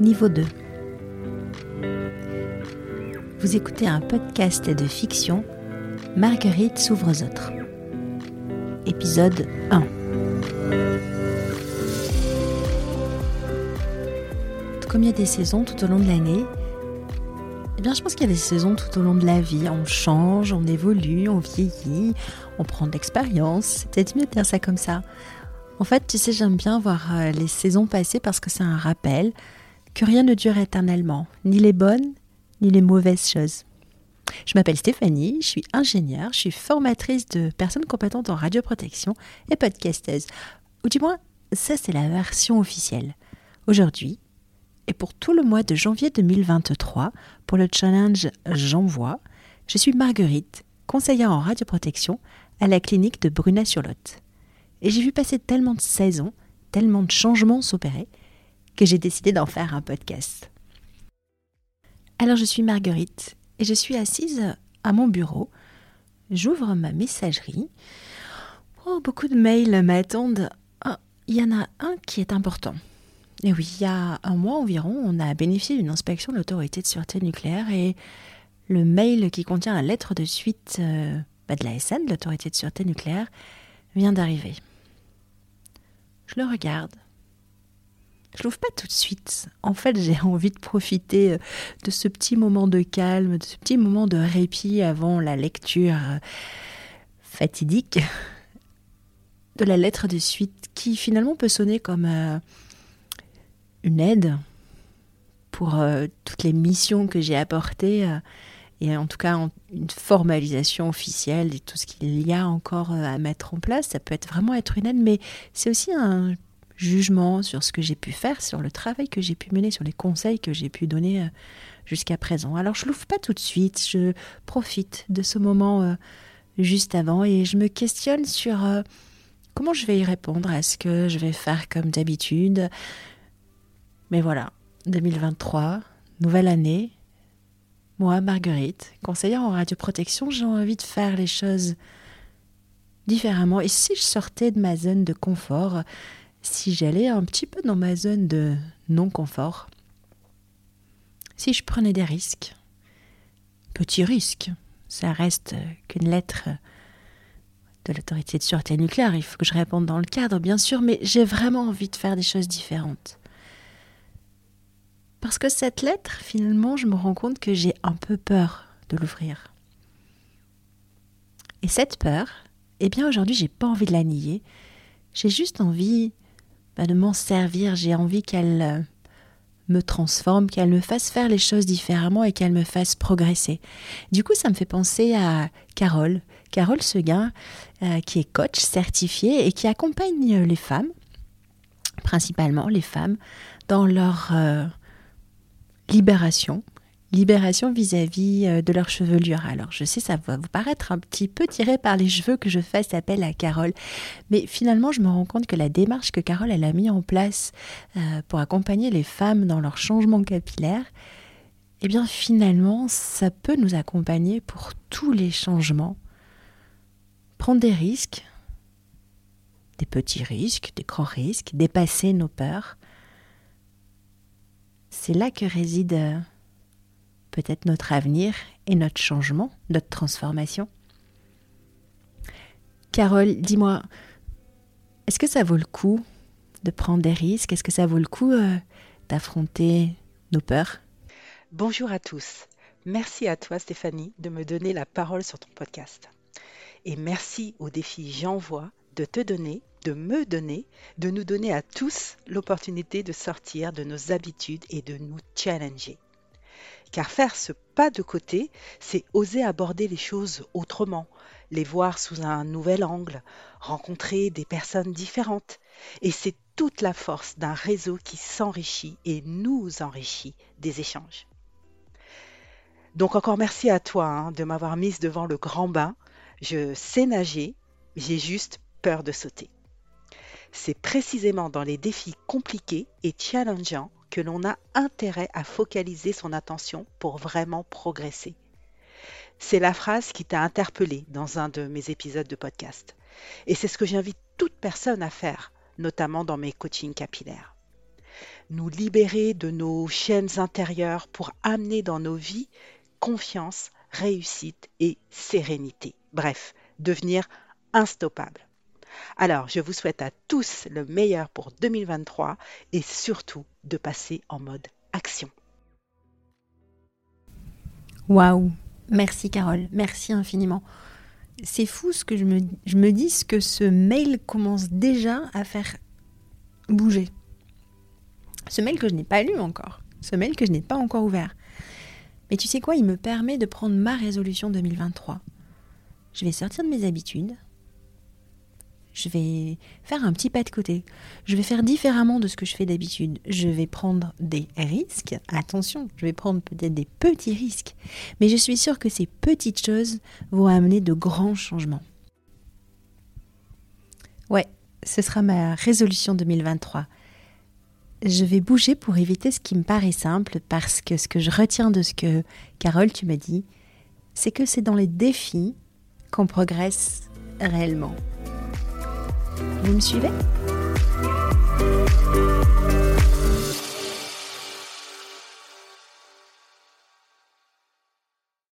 niveau 2. Vous écoutez un podcast de fiction Marguerite s'ouvre aux autres. Épisode 1. Comme il y a des saisons tout au long de l'année, eh bien, je pense qu'il y a des saisons tout au long de la vie. On change, on évolue, on vieillit, on prend de l'expérience. C'est peut-être mieux de dire ça comme ça. En fait, tu sais, j'aime bien voir euh, les saisons passer parce que c'est un rappel que rien ne dure éternellement, ni les bonnes, ni les mauvaises choses. Je m'appelle Stéphanie, je suis ingénieure, je suis formatrice de personnes compétentes en radioprotection et podcasteuse. Ou du moins, ça c'est la version officielle. Aujourd'hui, et pour tout le mois de janvier 2023, pour le challenge J'envoie, je suis Marguerite, conseillère en radioprotection à la clinique de Brunet-sur-Lot. Et j'ai vu passer tellement de saisons, tellement de changements s'opérer, que j'ai décidé d'en faire un podcast. Alors je suis Marguerite et je suis assise à mon bureau. J'ouvre ma messagerie. Oh, beaucoup de mails m'attendent. Ah, il y en a un qui est important. Et oui, il y a un mois environ, on a bénéficié d'une inspection de l'autorité de sûreté nucléaire et le mail qui contient la lettre de suite euh, bah, de la SN, l'autorité de sûreté nucléaire, vient d'arriver. Je le regarde. Je l'ouvre pas tout de suite. En fait, j'ai envie de profiter euh, de ce petit moment de calme, de ce petit moment de répit avant la lecture euh, fatidique de la lettre de suite qui finalement peut sonner comme euh, une aide pour toutes les missions que j'ai apportées et en tout cas une formalisation officielle de tout ce qu'il y a encore à mettre en place. Ça peut vraiment être une aide, mais c'est aussi un jugement sur ce que j'ai pu faire, sur le travail que j'ai pu mener, sur les conseils que j'ai pu donner euh, jusqu'à présent. Alors je l'ouvre pas tout de suite, je profite de ce moment euh, juste avant et je me questionne sur comment je vais y répondre. Est-ce que je vais faire comme d'habitude? Mais voilà, 2023, nouvelle année, moi, Marguerite, conseillère en radioprotection, j'ai envie de faire les choses différemment. Et si je sortais de ma zone de confort, si j'allais un petit peu dans ma zone de non-confort, si je prenais des risques, petits risques, ça reste qu'une lettre de l'autorité de sûreté nucléaire, il faut que je réponde dans le cadre, bien sûr, mais j'ai vraiment envie de faire des choses différentes. Parce que cette lettre, finalement, je me rends compte que j'ai un peu peur de l'ouvrir. Et cette peur, eh bien aujourd'hui, j'ai pas envie de la nier. J'ai juste envie bah, de m'en servir. J'ai envie qu'elle euh, me transforme, qu'elle me fasse faire les choses différemment et qu'elle me fasse progresser. Du coup, ça me fait penser à Carole, Carole Seguin, euh, qui est coach certifiée et qui accompagne les femmes, principalement les femmes, dans leur euh, libération. Libération vis-à-vis euh, de leur chevelure. Alors, je sais, ça va vous paraître un petit peu tiré par les cheveux que je fasse appel à Carole. Mais finalement, je me rends compte que la démarche que Carole a mis en place euh, pour accompagner les femmes dans leur changement capillaire, eh bien, finalement, ça peut nous accompagner pour tous les changements. Prendre des risques, des petits risques, des grands risques, dépasser nos peurs c'est là que réside euh, peut-être notre avenir et notre changement, notre transformation. Carole, dis-moi, est-ce que ça vaut le coup de prendre des risques? Est-ce que ça vaut le coup euh, d'affronter nos peurs? Bonjour à tous. Merci à toi Stéphanie de me donner la parole sur ton podcast. Et merci au défi J'envoie de te donner de me donner, de nous donner à tous l'opportunité de sortir de nos habitudes et de nous challenger. Car faire ce pas de côté, c'est oser aborder les choses autrement, les voir sous un nouvel angle, rencontrer des personnes différentes. Et c'est toute la force d'un réseau qui s'enrichit et nous enrichit des échanges. Donc encore merci à toi hein, de m'avoir mise devant le grand bain. Je sais nager, j'ai juste peur de sauter. C'est précisément dans les défis compliqués et challengeants que l'on a intérêt à focaliser son attention pour vraiment progresser. C'est la phrase qui t'a interpellé dans un de mes épisodes de podcast. Et c'est ce que j'invite toute personne à faire, notamment dans mes coachings capillaires. nous libérer de nos chaînes intérieures pour amener dans nos vies confiance, réussite et sérénité. Bref, devenir instoppable. Alors, je vous souhaite à tous le meilleur pour 2023 et surtout de passer en mode action. Waouh Merci Carole, merci infiniment. C'est fou ce que je me, je me dis, ce que ce mail commence déjà à faire bouger. Ce mail que je n'ai pas lu encore, ce mail que je n'ai pas encore ouvert. Mais tu sais quoi, il me permet de prendre ma résolution 2023. Je vais sortir de mes habitudes, je vais faire un petit pas de côté. Je vais faire différemment de ce que je fais d'habitude. Je vais prendre des risques. Attention, je vais prendre peut-être des petits risques. Mais je suis sûre que ces petites choses vont amener de grands changements. Ouais, ce sera ma résolution 2023. Je vais bouger pour éviter ce qui me paraît simple parce que ce que je retiens de ce que Carole tu m'as dit, c'est que c'est dans les défis qu'on progresse réellement. Vous me suivez?